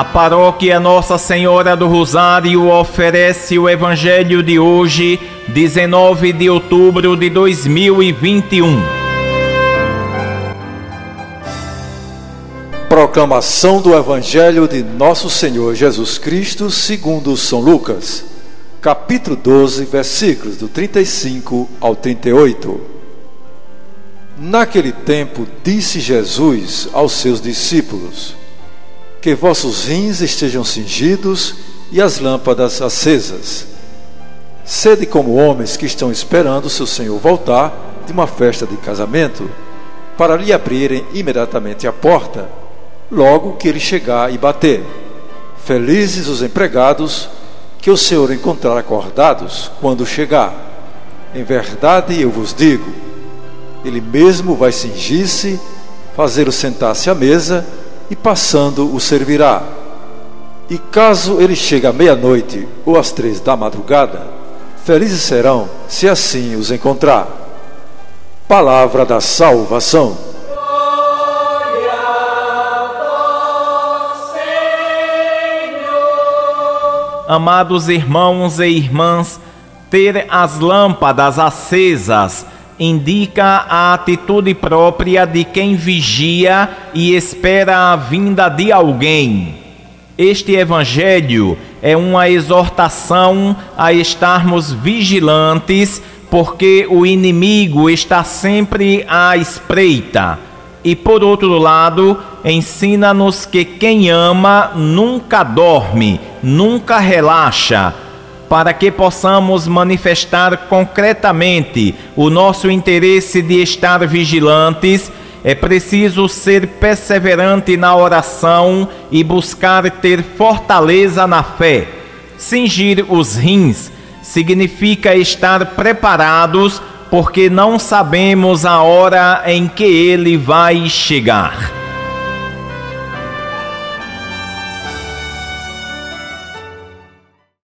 A paróquia Nossa Senhora do Rosário oferece o Evangelho de hoje, 19 de outubro de 2021. Proclamação do Evangelho de Nosso Senhor Jesus Cristo, segundo São Lucas, capítulo 12, versículos do 35 ao 38. Naquele tempo, disse Jesus aos seus discípulos: que vossos rins estejam cingidos e as lâmpadas acesas. Sede como homens que estão esperando seu Senhor voltar de uma festa de casamento, para lhe abrirem imediatamente a porta, logo que ele chegar e bater. Felizes os empregados que o Senhor encontrar acordados quando chegar. Em verdade eu vos digo, ele mesmo vai cingir-se, fazê-lo sentar-se à mesa e passando o servirá. E caso ele chegue à meia-noite ou às três da madrugada, felizes serão se assim os encontrar. Palavra da salvação. Amados irmãos e irmãs, ter as lâmpadas acesas indica a atitude própria de quem vigia e espera a vinda de alguém. Este evangelho é uma exortação a estarmos vigilantes, porque o inimigo está sempre à espreita. E por outro lado, ensina-nos que quem ama nunca dorme, nunca relaxa para que possamos manifestar concretamente o nosso interesse de estar vigilantes, é preciso ser perseverante na oração e buscar ter fortaleza na fé. Cingir os rins significa estar preparados, porque não sabemos a hora em que ele vai chegar.